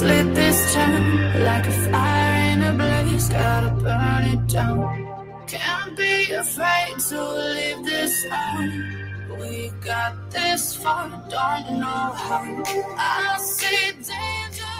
lit this town like a fire in a blaze. Gotta burn it down. Can't be afraid to leave this out. We got this far, don't know how. I see danger.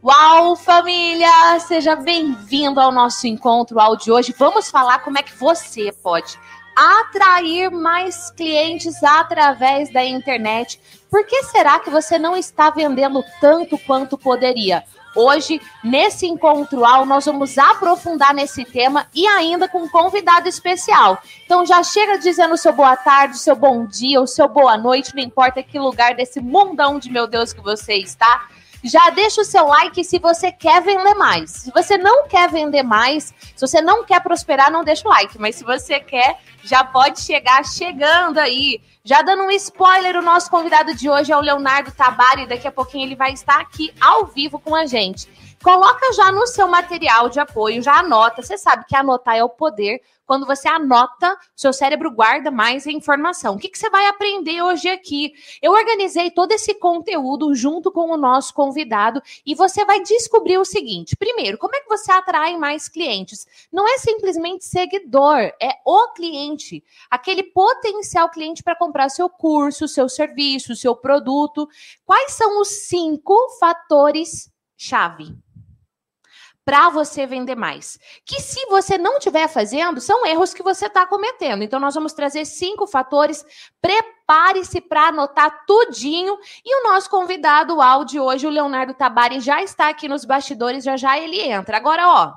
Uau, família! Seja bem-vindo ao nosso encontro áudio de hoje. Vamos falar como é que você pode atrair mais clientes através da internet. Por que será que você não está vendendo tanto quanto poderia? Hoje, nesse encontro ao, nós vamos aprofundar nesse tema e ainda com um convidado especial. Então já chega dizendo seu boa tarde, seu bom dia, o seu boa noite, não importa que lugar desse mundão de meu Deus que você está já deixa o seu like se você quer vender mais. Se você não quer vender mais, se você não quer prosperar, não deixa o like. Mas se você quer, já pode chegar chegando aí. Já dando um spoiler, o nosso convidado de hoje é o Leonardo Tabari. Daqui a pouquinho ele vai estar aqui ao vivo com a gente. Coloca já no seu material de apoio, já anota. Você sabe que anotar é o poder. Quando você anota, seu cérebro guarda mais a informação. O que, que você vai aprender hoje aqui? Eu organizei todo esse conteúdo junto com o nosso convidado e você vai descobrir o seguinte: primeiro, como é que você atrai mais clientes? Não é simplesmente seguidor, é o cliente, aquele potencial cliente para comprar seu curso, seu serviço, seu produto. Quais são os cinco fatores chave? Para você vender mais. Que se você não estiver fazendo, são erros que você está cometendo. Então, nós vamos trazer cinco fatores. Prepare-se para anotar tudinho. E o nosso convidado o áudio hoje, o Leonardo Tabari, já está aqui nos bastidores, já já ele entra. Agora, ó,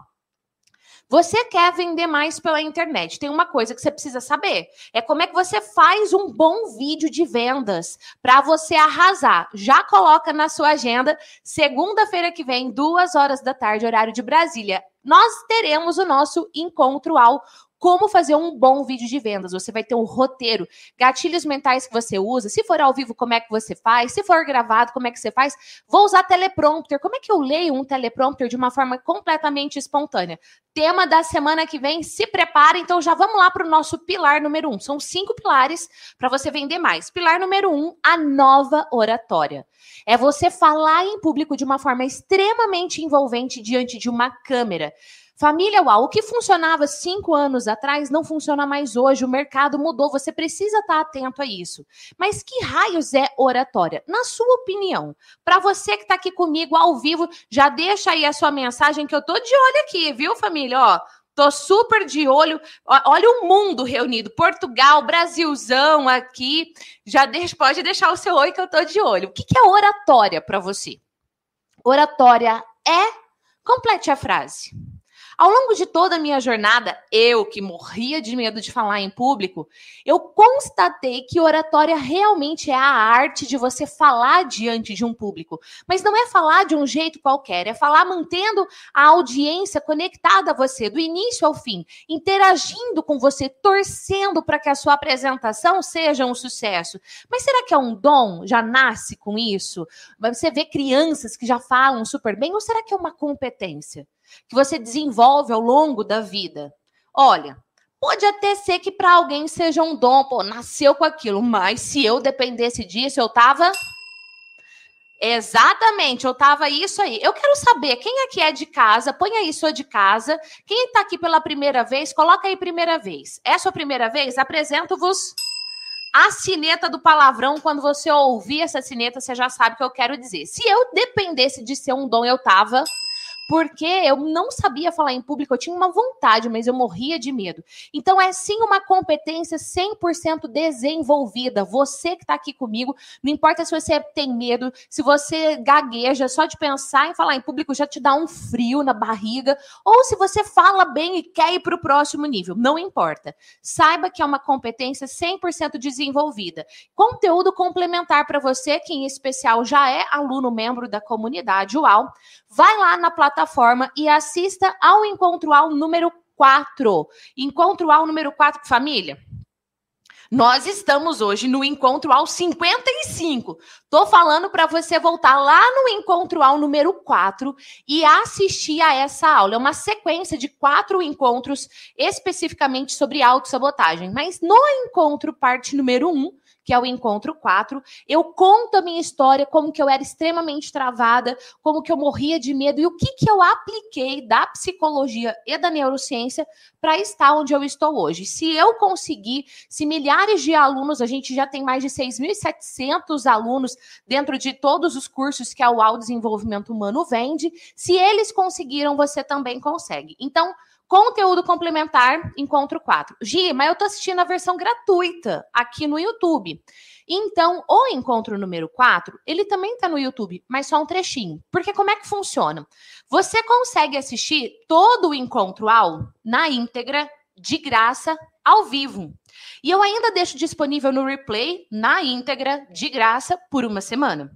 você quer vender mais pela internet? Tem uma coisa que você precisa saber: é como é que você faz um bom vídeo de vendas para você arrasar. Já coloca na sua agenda, segunda-feira que vem, duas horas da tarde, horário de Brasília. Nós teremos o nosso encontro ao como fazer um bom vídeo de vendas. Você vai ter um roteiro, gatilhos mentais que você usa. Se for ao vivo, como é que você faz? Se for gravado, como é que você faz? Vou usar teleprompter. Como é que eu leio um teleprompter de uma forma completamente espontânea? Tema da semana que vem, se prepare. Então já vamos lá para o nosso pilar número um. São cinco pilares para você vender mais. Pilar número um, a nova oratória. É você falar em público de uma forma extremamente envolvente diante de uma câmera. Família Uau, o que funcionava cinco anos atrás não funciona mais hoje. O mercado mudou, você precisa estar atento a isso. Mas que raios é oratória? Na sua opinião, para você que está aqui comigo ao vivo, já deixa aí a sua mensagem que eu tô de olho aqui, viu, família? Ó, Tô super de olho. Olha o mundo reunido. Portugal, Brasilzão aqui. Já deixa, pode deixar o seu oi que eu tô de olho. O que, que é oratória para você? Oratória é. Complete a frase. Ao longo de toda a minha jornada, eu que morria de medo de falar em público, eu constatei que oratória realmente é a arte de você falar diante de um público. Mas não é falar de um jeito qualquer, é falar mantendo a audiência conectada a você, do início ao fim, interagindo com você, torcendo para que a sua apresentação seja um sucesso. Mas será que é um dom? Já nasce com isso? Você vê crianças que já falam super bem, ou será que é uma competência? Que você desenvolve ao longo da vida. Olha, pode até ser que para alguém seja um dom, pô, nasceu com aquilo, mas se eu dependesse disso, eu tava Exatamente, eu tava isso aí. Eu quero saber quem aqui é de casa, põe aí sua de casa. Quem está aqui pela primeira vez, coloca aí primeira vez. É sua primeira vez? Apresento-vos a sineta do palavrão. Quando você ouvir essa sineta, você já sabe o que eu quero dizer. Se eu dependesse de ser um dom, eu tava porque eu não sabia falar em público, eu tinha uma vontade, mas eu morria de medo. Então é sim uma competência 100% desenvolvida. Você que está aqui comigo, não importa se você tem medo, se você gagueja, só de pensar em falar em público já te dá um frio na barriga, ou se você fala bem e quer ir para o próximo nível, não importa. Saiba que é uma competência 100% desenvolvida. Conteúdo complementar para você, que em especial já é aluno membro da comunidade UAL, vai lá na plataforma plataforma e assista ao Encontro Ao número 4. Encontro Ao número 4, família. Nós estamos hoje no encontro ao 55. Tô falando para você voltar lá no encontro ao número 4 e assistir a essa aula. É uma sequência de quatro encontros especificamente sobre autossabotagem. Mas no encontro parte número 1, que é o encontro 4. Eu conto a minha história, como que eu era extremamente travada, como que eu morria de medo e o que que eu apliquei da psicologia e da neurociência para estar onde eu estou hoje. Se eu conseguir, se milhares de alunos, a gente já tem mais de 6.700 alunos dentro de todos os cursos que a UAU Desenvolvimento Humano vende, se eles conseguiram, você também consegue. Então, Conteúdo complementar, encontro 4. Gi, mas eu tô assistindo a versão gratuita aqui no YouTube. Então, o encontro número 4, ele também tá no YouTube, mas só um trechinho. Porque como é que funciona? Você consegue assistir todo o encontro ao na íntegra, de graça, ao vivo. E eu ainda deixo disponível no replay, na íntegra, de graça, por uma semana.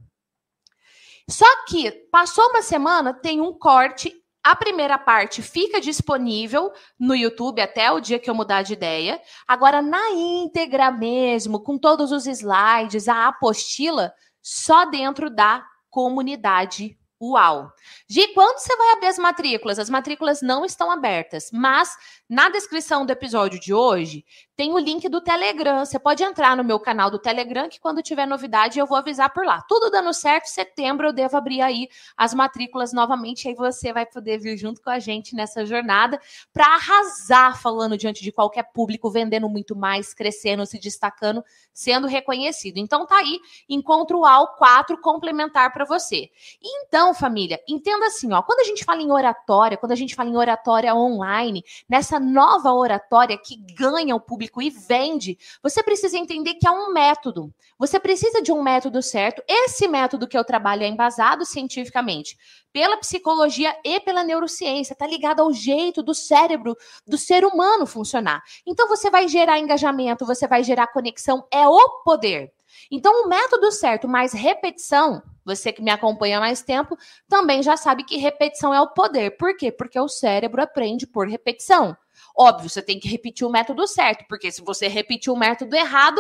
Só que passou uma semana, tem um corte a primeira parte fica disponível no YouTube até o dia que eu mudar de ideia. Agora, na íntegra mesmo, com todos os slides, a apostila, só dentro da comunidade UAU. Gi, quando você vai abrir as matrículas? As matrículas não estão abertas, mas na descrição do episódio de hoje tem o link do Telegram. Você pode entrar no meu canal do Telegram, que quando tiver novidade eu vou avisar por lá. Tudo dando certo, setembro eu devo abrir aí as matrículas novamente, aí você vai poder vir junto com a gente nessa jornada para arrasar falando diante de qualquer público, vendendo muito mais, crescendo, se destacando, sendo reconhecido. Então tá aí, encontro ao 4 complementar para você. Então, família, entenda assim, ó, quando a gente fala em oratória, quando a gente fala em oratória online, nessa essa nova oratória que ganha o público e vende, você precisa entender que é um método. Você precisa de um método certo. Esse método que eu trabalho é embasado cientificamente pela psicologia e pela neurociência, está ligado ao jeito do cérebro do ser humano funcionar. Então você vai gerar engajamento, você vai gerar conexão, é o poder. Então, o método certo mais repetição, você que me acompanha há mais tempo, também já sabe que repetição é o poder. Por quê? Porque o cérebro aprende por repetição. Óbvio, você tem que repetir o método certo, porque se você repetir o método errado,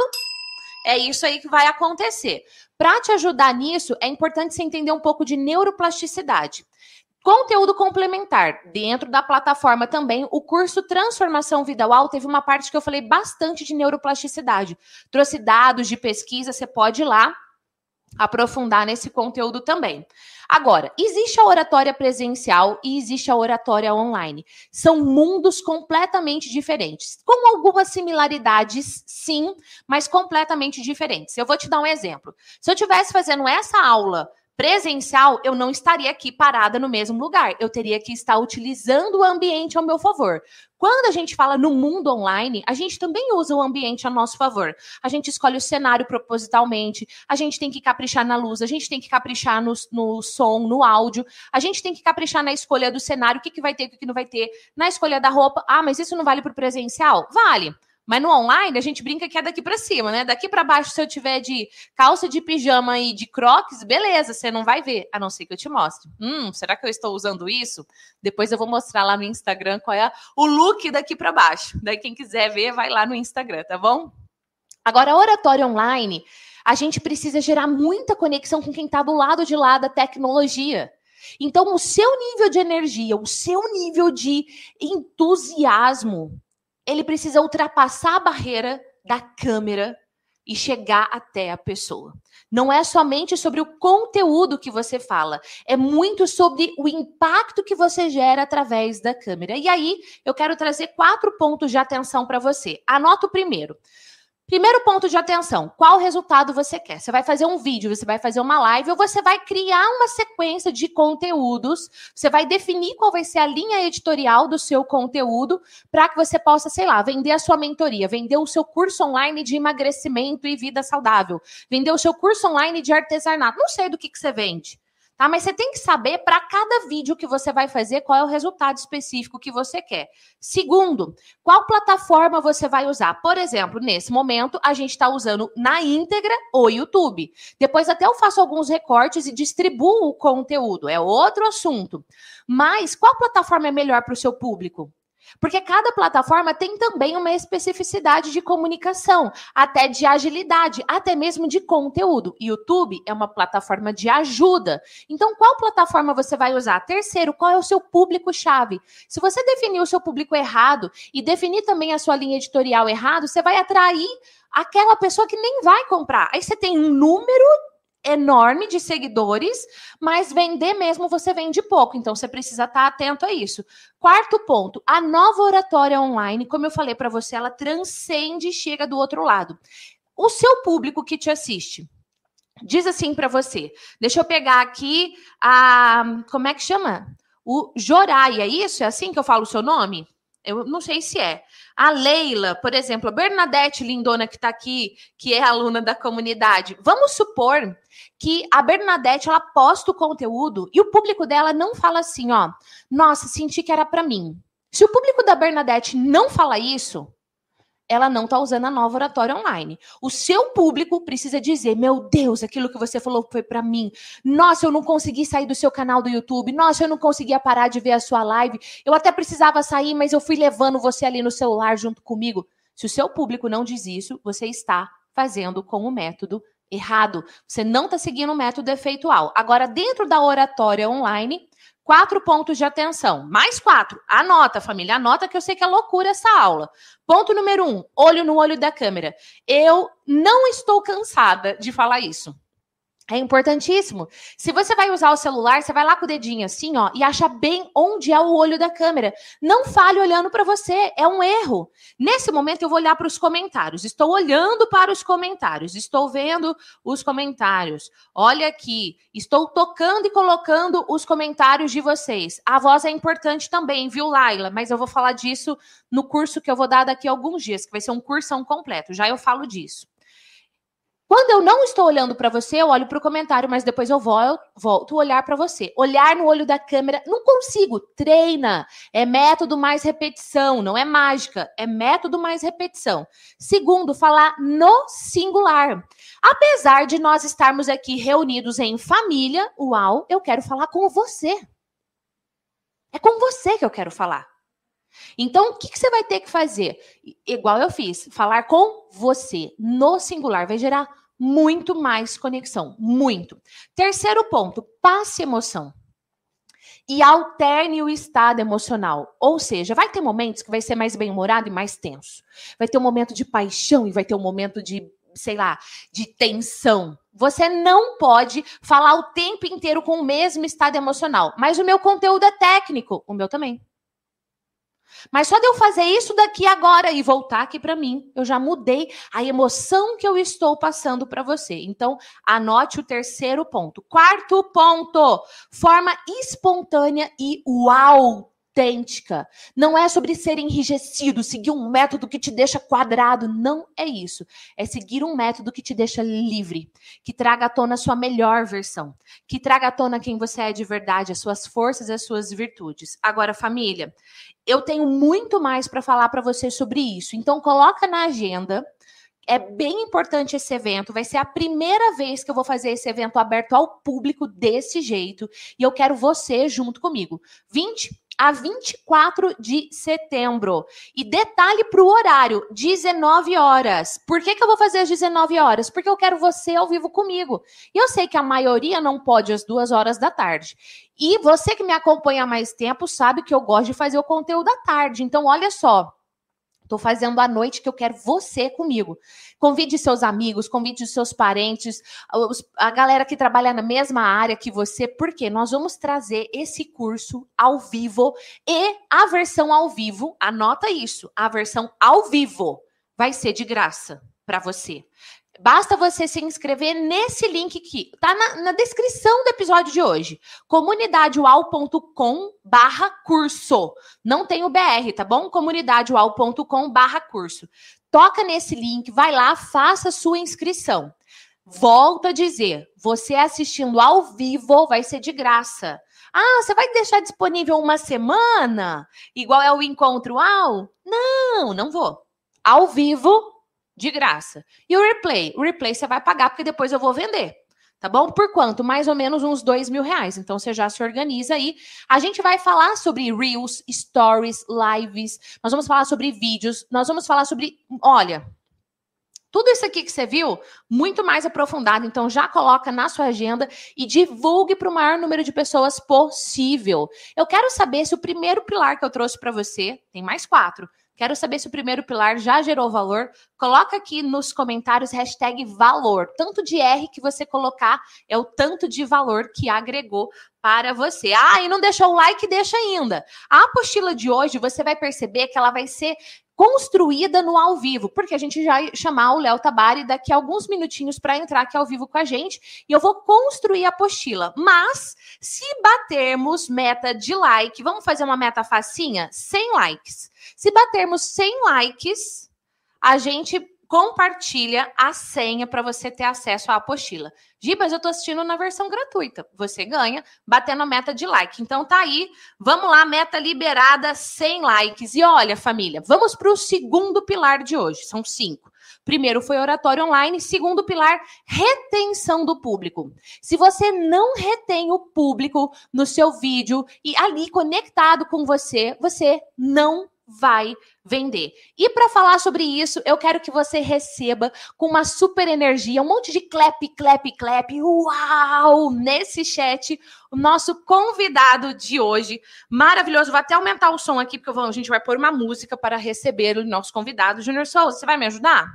é isso aí que vai acontecer. Para te ajudar nisso, é importante você entender um pouco de neuroplasticidade. Conteúdo complementar. Dentro da plataforma também, o curso Transformação Vida UAU teve uma parte que eu falei bastante de neuroplasticidade. Trouxe dados de pesquisa, você pode ir lá aprofundar nesse conteúdo também. Agora, existe a oratória presencial e existe a oratória online. São mundos completamente diferentes, com algumas similaridades, sim, mas completamente diferentes. Eu vou te dar um exemplo. Se eu estivesse fazendo essa aula presencial, eu não estaria aqui parada no mesmo lugar. Eu teria que estar utilizando o ambiente ao meu favor. Quando a gente fala no mundo online, a gente também usa o ambiente a nosso favor. A gente escolhe o cenário propositalmente, a gente tem que caprichar na luz, a gente tem que caprichar no, no som, no áudio, a gente tem que caprichar na escolha do cenário, o que, que vai ter, o que, que não vai ter, na escolha da roupa. Ah, mas isso não vale para o presencial? Vale. Mas no online a gente brinca que é daqui para cima, né? Daqui para baixo, se eu tiver de calça de pijama e de crocs, beleza, você não vai ver, a não ser que eu te mostre. Hum, será que eu estou usando isso? Depois eu vou mostrar lá no Instagram qual é o look daqui para baixo. Daí quem quiser ver, vai lá no Instagram, tá bom? Agora, oratório online, a gente precisa gerar muita conexão com quem está do lado de lá da tecnologia. Então, o seu nível de energia, o seu nível de entusiasmo ele precisa ultrapassar a barreira da câmera e chegar até a pessoa. Não é somente sobre o conteúdo que você fala, é muito sobre o impacto que você gera através da câmera. E aí, eu quero trazer quatro pontos de atenção para você. Anota o primeiro. Primeiro ponto de atenção: qual resultado você quer? Você vai fazer um vídeo, você vai fazer uma live ou você vai criar uma sequência de conteúdos. Você vai definir qual vai ser a linha editorial do seu conteúdo para que você possa, sei lá, vender a sua mentoria, vender o seu curso online de emagrecimento e vida saudável, vender o seu curso online de artesanato. Não sei do que, que você vende tá? Mas você tem que saber para cada vídeo que você vai fazer qual é o resultado específico que você quer. Segundo, qual plataforma você vai usar? Por exemplo, nesse momento a gente está usando na íntegra o YouTube. Depois até eu faço alguns recortes e distribuo o conteúdo, é outro assunto. Mas qual plataforma é melhor para o seu público? Porque cada plataforma tem também uma especificidade de comunicação, até de agilidade, até mesmo de conteúdo. YouTube é uma plataforma de ajuda. Então, qual plataforma você vai usar? Terceiro, qual é o seu público-chave? Se você definir o seu público errado e definir também a sua linha editorial errado, você vai atrair aquela pessoa que nem vai comprar. Aí você tem um número enorme de seguidores, mas vender mesmo você vende pouco, então você precisa estar atento a isso. Quarto ponto, a nova oratória online, como eu falei para você, ela transcende e chega do outro lado. O seu público que te assiste diz assim para você. Deixa eu pegar aqui a como é que chama? O Joraia, é isso? É assim que eu falo o seu nome? Eu não sei se é. A Leila, por exemplo, a Bernadette Lindona, que está aqui, que é aluna da comunidade. Vamos supor que a Bernadette ela posta o conteúdo e o público dela não fala assim, ó, nossa, senti que era para mim. Se o público da Bernadette não fala isso, ela não está usando a nova oratória online. O seu público precisa dizer: meu Deus, aquilo que você falou foi para mim. Nossa, eu não consegui sair do seu canal do YouTube. Nossa, eu não conseguia parar de ver a sua live. Eu até precisava sair, mas eu fui levando você ali no celular junto comigo. Se o seu público não diz isso, você está fazendo com o método errado. Você não está seguindo o método efeitual. Agora, dentro da oratória online, Quatro pontos de atenção. Mais quatro. Anota, família. Anota que eu sei que é loucura essa aula. Ponto número um: olho no olho da câmera. Eu não estou cansada de falar isso. É importantíssimo. Se você vai usar o celular, você vai lá com o dedinho assim, ó, e acha bem onde é o olho da câmera. Não fale olhando para você, é um erro. Nesse momento eu vou olhar para os comentários. Estou olhando para os comentários, estou vendo os comentários. Olha aqui, estou tocando e colocando os comentários de vocês. A voz é importante também, viu, Laila? Mas eu vou falar disso no curso que eu vou dar daqui a alguns dias, que vai ser um cursão completo. Já eu falo disso. Quando eu não estou olhando para você, eu olho para o comentário, mas depois eu volto, volto olhar para você. Olhar no olho da câmera, não consigo. Treina. É método mais repetição, não é mágica. É método mais repetição. Segundo, falar no singular. Apesar de nós estarmos aqui reunidos em família, uau, eu quero falar com você. É com você que eu quero falar. Então, o que, que, você vai ter que fazer? Igual eu fiz, falar com você no singular vai gerar muito mais conexão, muito. Terceiro ponto, passe emoção. E alterne o estado emocional. Ou seja, vai ter momentos que vai ser mais bem-humorado e mais tenso. Vai ter um momento de paixão e vai ter um momento de, sei lá, de tensão. Você não pode falar o tempo inteiro com o mesmo estado emocional. Mas o meu conteúdo é técnico, o meu também. Mas só de eu fazer isso daqui agora e voltar aqui para mim, eu já mudei a emoção que eu estou passando para você. Então, anote o terceiro ponto. Quarto ponto: forma espontânea e uau autêntica. Não é sobre ser enrijecido, seguir um método que te deixa quadrado. Não é isso. É seguir um método que te deixa livre, que traga à tona a sua melhor versão, que traga à tona quem você é de verdade, as suas forças as suas virtudes. Agora, família, eu tenho muito mais para falar para você sobre isso. Então, coloca na agenda. É bem importante esse evento. Vai ser a primeira vez que eu vou fazer esse evento aberto ao público desse jeito. E eu quero você junto comigo. 20 a 24 de setembro. E detalhe para o horário: 19 horas. Por que, que eu vou fazer às 19 horas? Porque eu quero você ao vivo comigo. E eu sei que a maioria não pode às duas horas da tarde. E você que me acompanha há mais tempo sabe que eu gosto de fazer o conteúdo à tarde. Então, olha só. Estou fazendo a noite que eu quero você comigo. Convide seus amigos, convide seus parentes, a galera que trabalha na mesma área que você, porque nós vamos trazer esse curso ao vivo e a versão ao vivo, anota isso, a versão ao vivo vai ser de graça para você. Basta você se inscrever nesse link que tá na, na descrição do episódio de hoje. comunidadeual.com barra curso. Não tem o BR, tá bom? comunidadeual.com barra curso. Toca nesse link, vai lá, faça sua inscrição. Volto a dizer, você assistindo ao vivo vai ser de graça. Ah, você vai deixar disponível uma semana? Igual é o encontro ao? Não, não vou. Ao vivo, de graça. E o replay? O replay você vai pagar porque depois eu vou vender. Tá bom? Por quanto? Mais ou menos uns dois mil reais. Então você já se organiza aí. A gente vai falar sobre Reels, Stories, Lives. Nós vamos falar sobre vídeos. Nós vamos falar sobre. Olha, tudo isso aqui que você viu, muito mais aprofundado. Então, já coloca na sua agenda e divulgue para o maior número de pessoas possível. Eu quero saber se o primeiro pilar que eu trouxe para você, tem mais quatro. Quero saber se o primeiro pilar já gerou valor. Coloca aqui nos comentários hashtag valor. Tanto de R que você colocar é o tanto de valor que agregou para você. Ah, e não deixou o like, deixa ainda. A apostila de hoje, você vai perceber que ela vai ser construída no ao vivo, porque a gente já chamar o Léo Tabari daqui a alguns minutinhos para entrar aqui ao vivo com a gente e eu vou construir a apostila. Mas se batermos meta de like, vamos fazer uma meta facinha? 100 likes. Se batermos 100 likes, a gente compartilha a senha para você ter acesso à apostila. Gibas, eu estou assistindo na versão gratuita. Você ganha batendo a meta de like. Então tá aí, vamos lá, meta liberada, 100 likes. E olha, família, vamos para o segundo pilar de hoje. São cinco. Primeiro foi oratório online, segundo pilar, retenção do público. Se você não retém o público no seu vídeo e ali conectado com você, você não vai vender. E para falar sobre isso, eu quero que você receba com uma super energia, um monte de clap, clap, clap, uau, nesse chat, o nosso convidado de hoje, maravilhoso. Vou até aumentar o som aqui, porque vou, a gente vai pôr uma música para receber o nosso convidado. Júnior Souza, você vai me ajudar?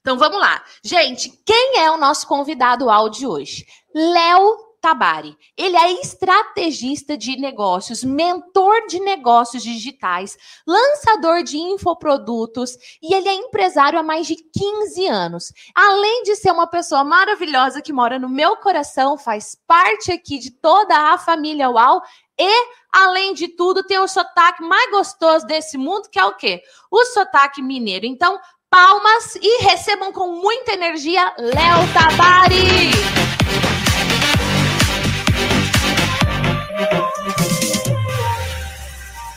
Então vamos lá. Gente, quem é o nosso convidado áudio hoje? Léo Tabari. Ele é estrategista de negócios, mentor de negócios digitais, lançador de infoprodutos e ele é empresário há mais de 15 anos. Além de ser uma pessoa maravilhosa que mora no meu coração, faz parte aqui de toda a família UAU e, além de tudo, tem o sotaque mais gostoso desse mundo, que é o quê? O sotaque mineiro. Então, palmas e recebam com muita energia Léo Tabari!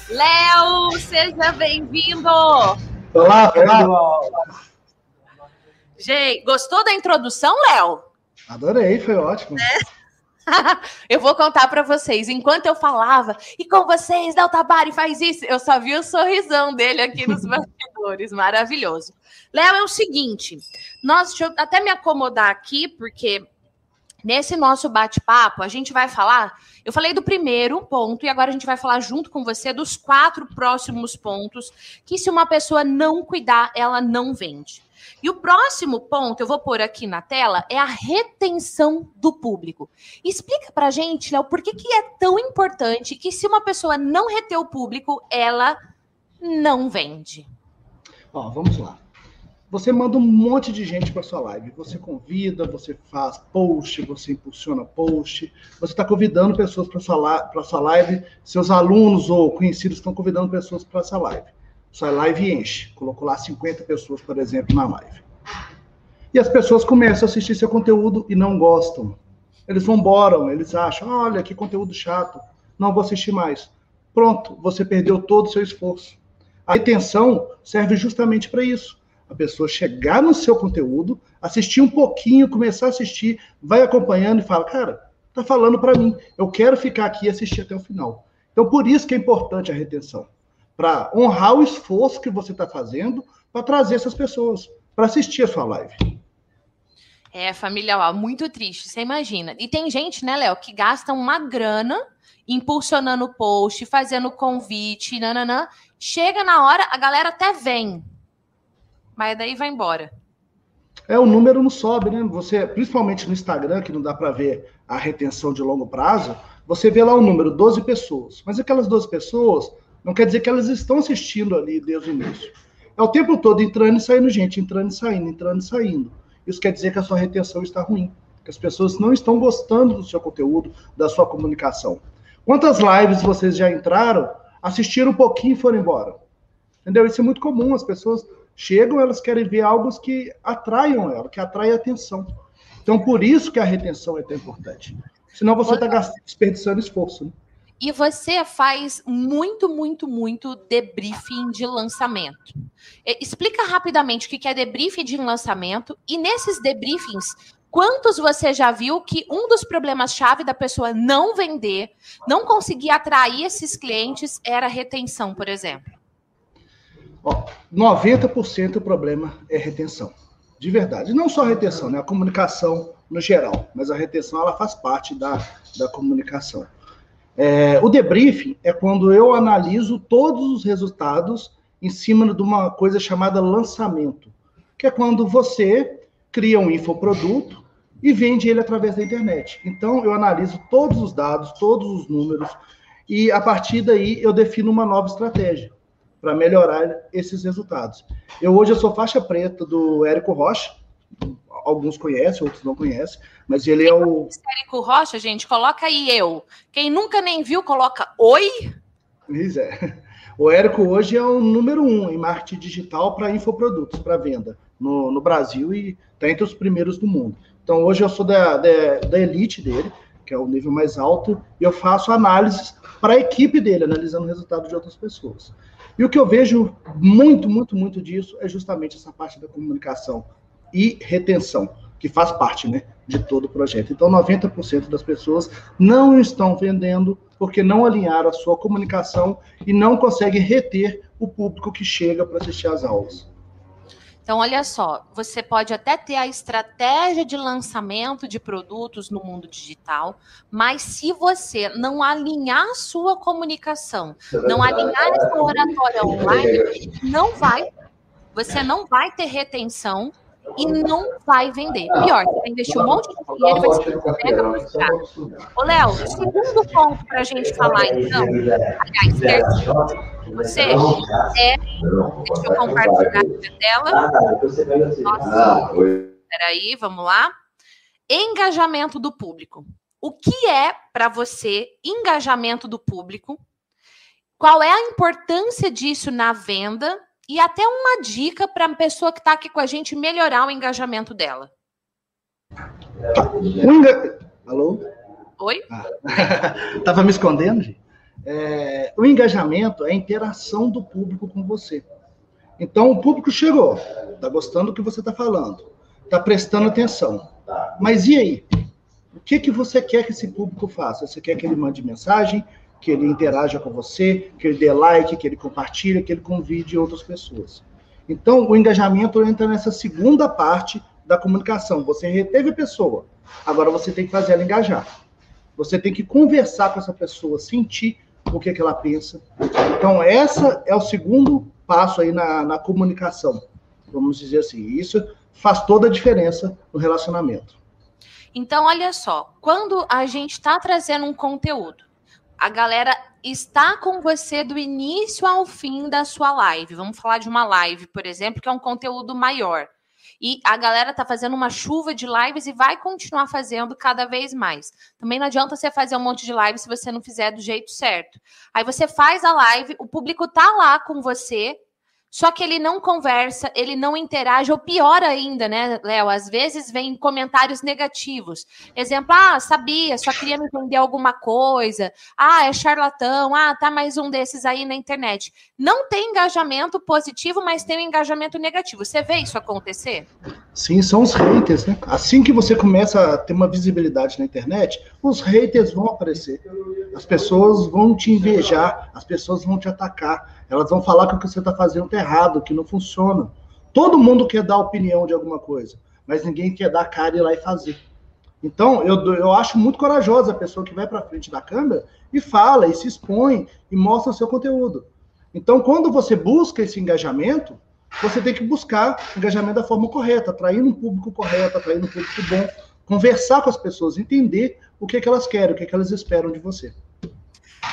Léo, seja bem-vindo! Olá, olá! Gente, gostou da introdução, Léo? Adorei, foi ótimo. É. eu vou contar para vocês. Enquanto eu falava, e com vocês, Léo Tabari faz isso, eu só vi o sorrisão dele aqui nos bastidores. Maravilhoso. Léo, é o seguinte, nós, deixa eu até me acomodar aqui, porque Nesse nosso bate-papo, a gente vai falar. Eu falei do primeiro ponto e agora a gente vai falar junto com você dos quatro próximos pontos que, se uma pessoa não cuidar, ela não vende. E o próximo ponto, eu vou pôr aqui na tela, é a retenção do público. Explica pra gente, Léo, por que, que é tão importante que, se uma pessoa não reter o público, ela não vende. Ó, vamos lá. Você manda um monte de gente para sua live. Você convida, você faz post, você impulsiona post. Você está convidando pessoas para sua, sua live. Seus alunos ou conhecidos estão convidando pessoas para essa live. Sua live enche. Colocou lá 50 pessoas, por exemplo, na live. E as pessoas começam a assistir seu conteúdo e não gostam. Eles vão embora, eles acham, olha, que conteúdo chato, não vou assistir mais. Pronto, você perdeu todo o seu esforço. A retenção serve justamente para isso a pessoa chegar no seu conteúdo, assistir um pouquinho, começar a assistir, vai acompanhando e fala, cara, tá falando para mim, eu quero ficar aqui e assistir até o final. Então, por isso que é importante a retenção, para honrar o esforço que você está fazendo para trazer essas pessoas para assistir a sua live. É, família, ó, muito triste, você imagina. E tem gente, né, Léo, que gasta uma grana impulsionando o post, fazendo convite, nananã. Chega na hora, a galera até vem, mas daí vai embora. É, o número não sobe, né? Você, principalmente no Instagram, que não dá para ver a retenção de longo prazo, você vê lá o número, 12 pessoas. Mas aquelas 12 pessoas não quer dizer que elas estão assistindo ali desde o início. É o tempo todo entrando e saindo gente, entrando e saindo, entrando e saindo. Isso quer dizer que a sua retenção está ruim, que as pessoas não estão gostando do seu conteúdo, da sua comunicação. Quantas lives vocês já entraram, assistiram um pouquinho e foram embora? Entendeu? Isso é muito comum, as pessoas chegam, elas querem ver algo que atraiam ela, que atrai atenção. Então, por isso que a retenção é tão importante. Senão você está desperdiçando esforço. Né? E você faz muito, muito, muito debriefing de lançamento. Explica rapidamente o que é debriefing de lançamento e nesses debriefings, Quantos você já viu que um dos problemas-chave da pessoa não vender, não conseguir atrair esses clientes, era retenção, por exemplo? Ó, 90% do problema é retenção. De verdade. Não só a retenção, né? A comunicação no geral. Mas a retenção, ela faz parte da, da comunicação. É, o debriefing é quando eu analiso todos os resultados em cima de uma coisa chamada lançamento. Que é quando você cria um infoproduto e vende ele através da internet. Então, eu analiso todos os dados, todos os números, e a partir daí eu defino uma nova estratégia para melhorar esses resultados. Eu hoje eu sou faixa preta do Érico Rocha, alguns conhecem, outros não conhecem, mas ele é o. Érico Rocha, gente, coloca aí eu. Quem nunca nem viu, coloca oi. Pois é. O Érico hoje é o número um em marketing digital para infoprodutos, para venda no, no Brasil e está entre os primeiros do mundo. Então, hoje eu sou da, da, da elite dele, que é o nível mais alto, e eu faço análises para a equipe dele, analisando o resultado de outras pessoas. E o que eu vejo muito, muito, muito disso é justamente essa parte da comunicação e retenção, que faz parte né, de todo o projeto. Então, 90% das pessoas não estão vendendo porque não alinharam a sua comunicação e não conseguem reter o público que chega para assistir às aulas. Então, olha só, você pode até ter a estratégia de lançamento de produtos no mundo digital, mas se você não alinhar a sua comunicação, não alinhar a sua oratória online, não vai, você não vai ter retenção e não vai vender. Pior, você vai investir um monte de dinheiro e vai ser mega frustrado. Ô, Léo, segundo ponto para a gente falar, então, aliás, terceiro, você é. Deixa eu compartilhar a tela. Nossa, peraí, vamos lá. Engajamento do público. O que é para você engajamento do público? Qual é a importância disso na venda? e até uma dica para a pessoa que está aqui com a gente melhorar o engajamento dela. Enga... Alô? Oi? Ah. Tava me escondendo, gente. É, o engajamento é a interação do público com você. Então, o público chegou, está gostando do que você está falando, está prestando atenção. Mas e aí? O que, que você quer que esse público faça? Você quer que ele mande mensagem? que ele interaja com você, que ele dê like, que ele compartilhe, que ele convide outras pessoas. Então, o engajamento entra nessa segunda parte da comunicação. Você reteve a pessoa, agora você tem que fazer ela engajar. Você tem que conversar com essa pessoa, sentir o que, é que ela pensa. Então, essa é o segundo passo aí na, na comunicação, vamos dizer assim. Isso faz toda a diferença no relacionamento. Então, olha só, quando a gente está trazendo um conteúdo, a galera está com você do início ao fim da sua live. Vamos falar de uma live, por exemplo, que é um conteúdo maior. E a galera tá fazendo uma chuva de lives e vai continuar fazendo cada vez mais. Também não adianta você fazer um monte de live se você não fizer do jeito certo. Aí você faz a live, o público tá lá com você, só que ele não conversa, ele não interage, ou pior ainda, né, Léo? Às vezes vem comentários negativos. Exemplo, ah, sabia, só queria me vender alguma coisa. Ah, é charlatão. Ah, tá mais um desses aí na internet. Não tem engajamento positivo, mas tem um engajamento negativo. Você vê isso acontecer? Sim, são os haters, né? Assim que você começa a ter uma visibilidade na internet, os haters vão aparecer. As pessoas vão te invejar, as pessoas vão te atacar elas vão falar que o que você está fazendo está errado, que não funciona. Todo mundo quer dar opinião de alguma coisa, mas ninguém quer dar cara e ir lá e fazer. Então, eu, eu acho muito corajosa a pessoa que vai para frente da câmera e fala, e se expõe, e mostra o seu conteúdo. Então, quando você busca esse engajamento, você tem que buscar engajamento da forma correta, atraindo um público correto, atraindo um público bom, conversar com as pessoas, entender o que, é que elas querem, o que, é que elas esperam de você.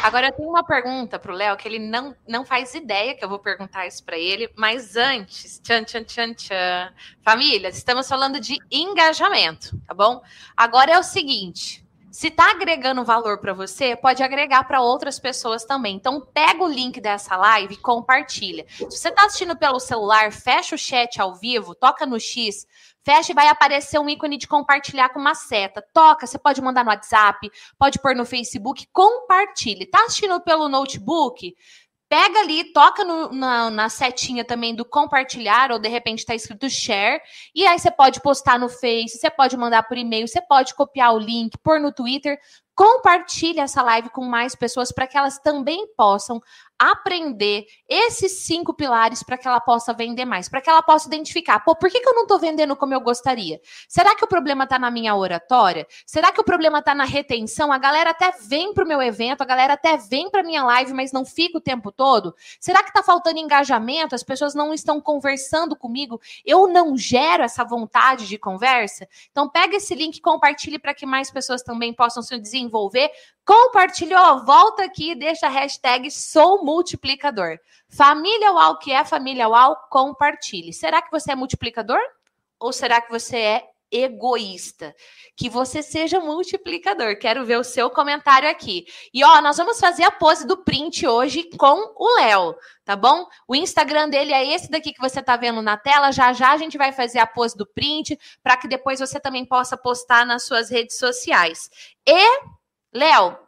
Agora eu tenho uma pergunta para o Léo que ele não, não faz ideia que eu vou perguntar isso para ele, mas antes, tchan, tchan, tchan, tchan. Família, estamos falando de engajamento, tá bom? Agora é o seguinte: se tá agregando valor para você, pode agregar para outras pessoas também. Então pega o link dessa live e compartilha. Se você está assistindo pelo celular, fecha o chat ao vivo, toca no X, Fecha e vai aparecer um ícone de compartilhar com uma seta. Toca, você pode mandar no WhatsApp, pode pôr no Facebook, compartilhe. Tá assistindo pelo notebook? Pega ali, toca no, na, na, setinha também do compartilhar, ou de repente está escrito share, e aí você pode postar no Face, você pode mandar por e-mail, você pode copiar o link, pôr no Twitter, compartilhe essa live com mais pessoas para que elas também possam aprender esses cinco pilares para que ela possa vender mais, para que ela possa identificar, pô, por que, que eu não estou vendendo como eu gostaria? Será que o problema está na minha oratória? Será que o problema está na retenção? A galera até vem para o meu evento, a galera até vem para minha live, mas não fica o tempo todo? Será que está faltando engajamento? As pessoas não estão conversando comigo? Eu não gero essa vontade de conversa? Então pega esse link, compartilhe para que mais pessoas também possam se desenvolver desenvolver, compartilhou, volta aqui, deixa a hashtag sou multiplicador. Família UAU que é família UAU, compartilhe. Será que você é multiplicador? Ou será que você é egoísta? Que você seja multiplicador. Quero ver o seu comentário aqui. E ó, nós vamos fazer a pose do print hoje com o Léo, tá bom? O Instagram dele é esse daqui que você tá vendo na tela. Já já a gente vai fazer a pose do print para que depois você também possa postar nas suas redes sociais. E Léo,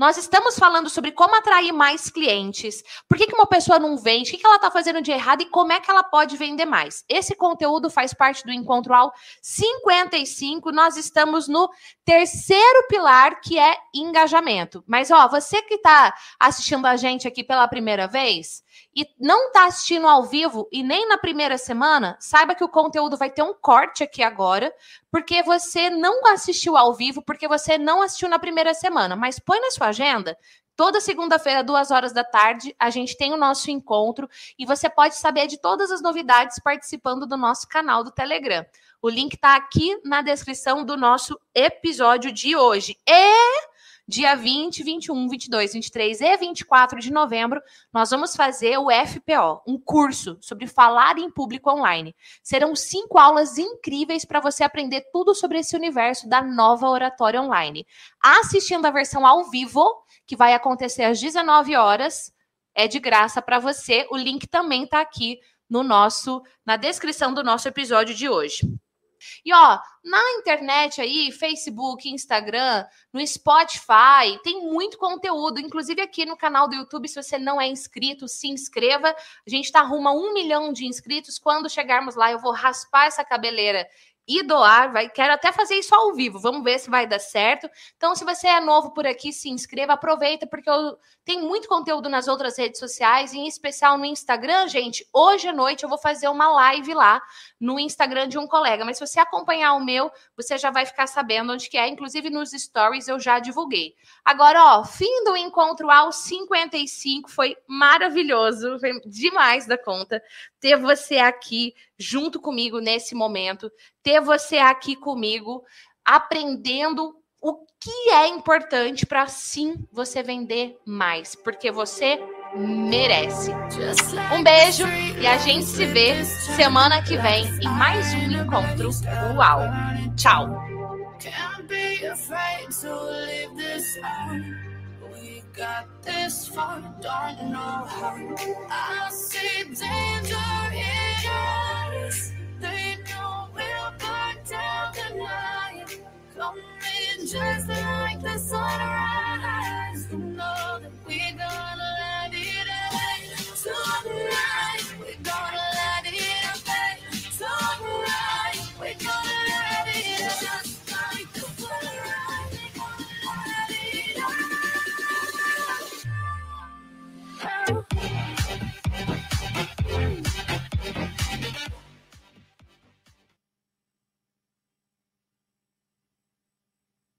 nós estamos falando sobre como atrair mais clientes. Por que, que uma pessoa não vende? O que, que ela está fazendo de errado e como é que ela pode vender mais? Esse conteúdo faz parte do Encontro ao 55. Nós estamos no terceiro pilar, que é engajamento. Mas, ó, você que está assistindo a gente aqui pela primeira vez, e não está assistindo ao vivo e nem na primeira semana, saiba que o conteúdo vai ter um corte aqui agora, porque você não assistiu ao vivo, porque você não assistiu na primeira semana. Mas põe na sua agenda. Toda segunda-feira, duas horas da tarde, a gente tem o nosso encontro e você pode saber de todas as novidades participando do nosso canal do Telegram. O link está aqui na descrição do nosso episódio de hoje. E dia 20, 21, 22, 23 e 24 de novembro, nós vamos fazer o FPO, um curso sobre falar em público online. Serão cinco aulas incríveis para você aprender tudo sobre esse universo da nova oratória online. Assistindo a versão ao vivo, que vai acontecer às 19 horas, é de graça para você. O link também está aqui no nosso na descrição do nosso episódio de hoje. E ó, na internet aí, Facebook, Instagram, no Spotify, tem muito conteúdo, inclusive aqui no canal do YouTube, se você não é inscrito, se inscreva. A gente tá rumo a um milhão de inscritos. Quando chegarmos lá, eu vou raspar essa cabeleira e doar. Vai, quero até fazer isso ao vivo. Vamos ver se vai dar certo. Então, se você é novo por aqui, se inscreva, aproveita, porque eu tenho muito conteúdo nas outras redes sociais, em especial no Instagram, gente. Hoje à noite eu vou fazer uma live lá no Instagram de um colega. Mas se você acompanhar o meu, você já vai ficar sabendo onde que é. Inclusive nos stories eu já divulguei. Agora, ó, fim do encontro ao 55 foi maravilhoso, foi demais da conta ter você aqui junto comigo nesse momento, ter você aqui comigo aprendendo o que é importante para sim você vender mais, porque você merece. Um beijo e a gente se vê semana que vem em mais um encontro Uau. Tchau. got this far, don't know how. I see danger in us. Coming just like the sunrise. You know that we're gonna